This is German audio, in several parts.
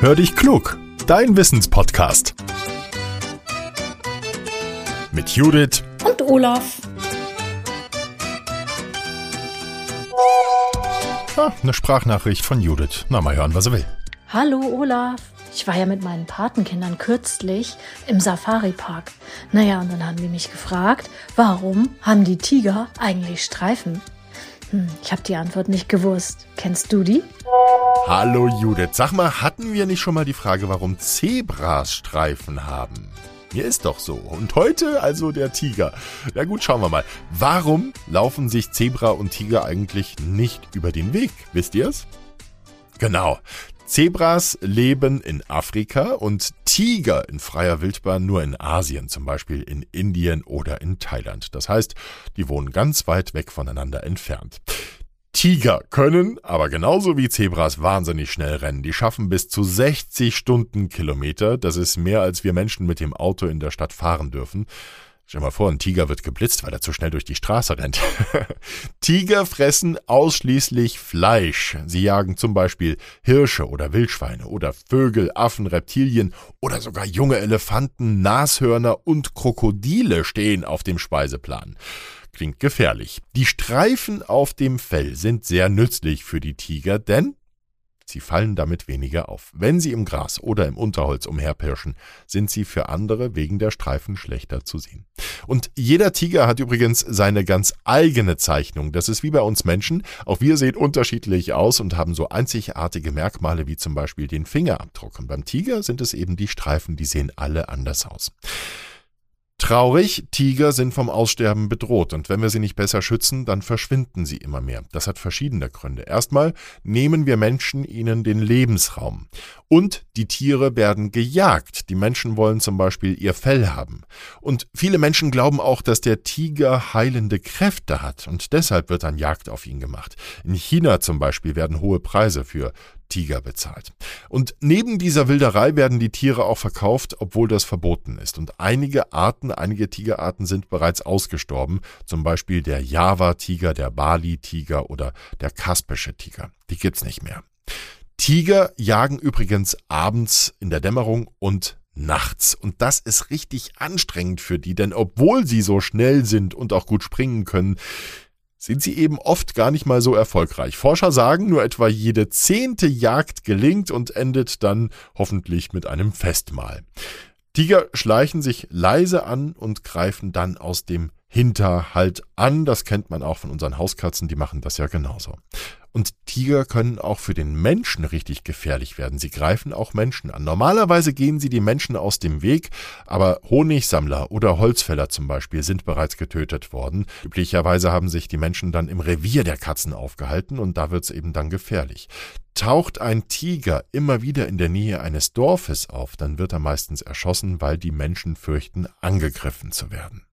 Hör dich klug, dein Wissenspodcast. Mit Judith und Olaf. Ah, eine Sprachnachricht von Judith. Na, mal hören, was er will. Hallo Olaf. Ich war ja mit meinen Patenkindern kürzlich im Safari-Park. Naja, und dann haben die mich gefragt, warum haben die Tiger eigentlich Streifen? Hm, ich habe die Antwort nicht gewusst. Kennst du die? Hallo Judith, sag mal, hatten wir nicht schon mal die Frage, warum Zebras Streifen haben? Mir ist doch so. Und heute also der Tiger. Na gut, schauen wir mal. Warum laufen sich Zebra und Tiger eigentlich nicht über den Weg? Wisst ihr's? Genau. Zebras leben in Afrika und Tiger in freier Wildbahn nur in Asien, zum Beispiel in Indien oder in Thailand. Das heißt, die wohnen ganz weit weg voneinander entfernt. Tiger können, aber genauso wie Zebras, wahnsinnig schnell rennen. Die schaffen bis zu 60 Stundenkilometer. Das ist mehr, als wir Menschen mit dem Auto in der Stadt fahren dürfen. Stell mal vor, ein Tiger wird geblitzt, weil er zu schnell durch die Straße rennt. Tiger fressen ausschließlich Fleisch. Sie jagen zum Beispiel Hirsche oder Wildschweine oder Vögel, Affen, Reptilien oder sogar junge Elefanten, Nashörner und Krokodile stehen auf dem Speiseplan. Klingt gefährlich. Die Streifen auf dem Fell sind sehr nützlich für die Tiger, denn Sie fallen damit weniger auf. Wenn sie im Gras oder im Unterholz umherpirschen, sind sie für andere wegen der Streifen schlechter zu sehen. Und jeder Tiger hat übrigens seine ganz eigene Zeichnung. Das ist wie bei uns Menschen. Auch wir sehen unterschiedlich aus und haben so einzigartige Merkmale wie zum Beispiel den Fingerabdruck. Und beim Tiger sind es eben die Streifen, die sehen alle anders aus. Traurig, Tiger sind vom Aussterben bedroht und wenn wir sie nicht besser schützen, dann verschwinden sie immer mehr. Das hat verschiedene Gründe. Erstmal nehmen wir Menschen ihnen den Lebensraum. Und die Tiere werden gejagt. Die Menschen wollen zum Beispiel ihr Fell haben. Und viele Menschen glauben auch, dass der Tiger heilende Kräfte hat und deshalb wird dann Jagd auf ihn gemacht. In China zum Beispiel werden hohe Preise für Tiger bezahlt. Und neben dieser Wilderei werden die Tiere auch verkauft, obwohl das verboten ist. Und einige Arten, einige Tigerarten sind bereits ausgestorben, zum Beispiel der Java-Tiger, der Bali-Tiger oder der kaspische Tiger. Die gibt's nicht mehr. Tiger jagen übrigens abends in der Dämmerung und nachts. Und das ist richtig anstrengend für die, denn obwohl sie so schnell sind und auch gut springen können, sind sie eben oft gar nicht mal so erfolgreich. Forscher sagen, nur etwa jede zehnte Jagd gelingt und endet dann hoffentlich mit einem Festmahl. Tiger schleichen sich leise an und greifen dann aus dem Hinterhalt an. Das kennt man auch von unseren Hauskatzen, die machen das ja genauso. Und Tiger können auch für den Menschen richtig gefährlich werden. Sie greifen auch Menschen an. Normalerweise gehen sie die Menschen aus dem Weg, aber Honigsammler oder Holzfäller zum Beispiel sind bereits getötet worden. Üblicherweise haben sich die Menschen dann im Revier der Katzen aufgehalten und da wird es eben dann gefährlich. Taucht ein Tiger immer wieder in der Nähe eines Dorfes auf, dann wird er meistens erschossen, weil die Menschen fürchten, angegriffen zu werden.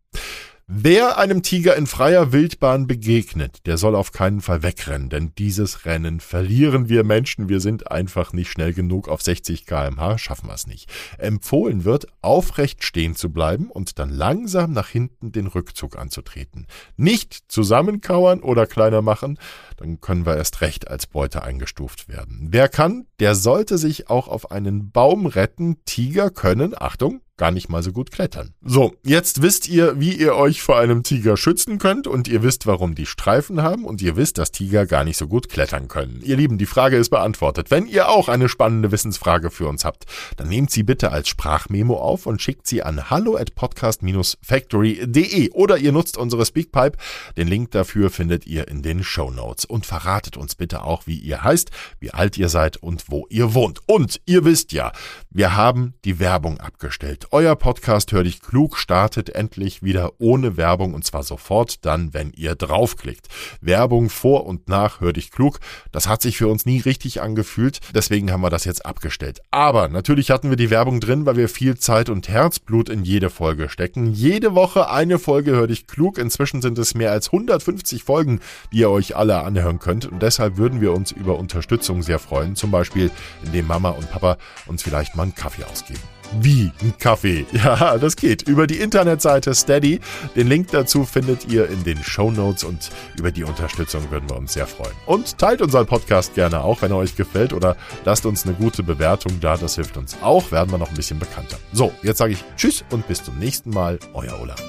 Wer einem Tiger in freier Wildbahn begegnet, der soll auf keinen Fall wegrennen, denn dieses Rennen verlieren wir Menschen. Wir sind einfach nicht schnell genug. Auf 60 kmh schaffen wir es nicht. Empfohlen wird, aufrecht stehen zu bleiben und dann langsam nach hinten den Rückzug anzutreten. Nicht zusammenkauern oder kleiner machen, dann können wir erst recht als Beute eingestuft werden. Wer kann, der sollte sich auch auf einen Baum retten. Tiger können, Achtung, gar nicht mal so gut klettern. So, jetzt wisst ihr, wie ihr euch vor einem Tiger schützen könnt und ihr wisst, warum die Streifen haben und ihr wisst, dass Tiger gar nicht so gut klettern können. Ihr Lieben, die Frage ist beantwortet. Wenn ihr auch eine spannende Wissensfrage für uns habt, dann nehmt sie bitte als Sprachmemo auf und schickt sie an hallo at podcast-factory.de oder ihr nutzt unsere Speakpipe. Den Link dafür findet ihr in den Show Notes und verratet uns bitte auch, wie ihr heißt, wie alt ihr seid und wo ihr wohnt. Und ihr wisst ja, wir haben die Werbung abgestellt. Euer Podcast Hör dich klug startet endlich wieder ohne Werbung und zwar sofort dann, wenn ihr draufklickt. Werbung vor und nach Hör dich klug, das hat sich für uns nie richtig angefühlt, deswegen haben wir das jetzt abgestellt. Aber natürlich hatten wir die Werbung drin, weil wir viel Zeit und Herzblut in jede Folge stecken. Jede Woche eine Folge Hör dich klug. Inzwischen sind es mehr als 150 Folgen, die ihr euch alle anhören könnt. Und deshalb würden wir uns über Unterstützung sehr freuen. Zum Beispiel, indem Mama und Papa uns vielleicht mal einen Kaffee ausgeben. Wie ein Kaffee. Ja, das geht. Über die Internetseite Steady. Den Link dazu findet ihr in den Show Notes und über die Unterstützung würden wir uns sehr freuen. Und teilt unseren Podcast gerne auch, wenn er euch gefällt oder lasst uns eine gute Bewertung da. Das hilft uns auch. Werden wir noch ein bisschen bekannter. So, jetzt sage ich Tschüss und bis zum nächsten Mal. Euer Olaf.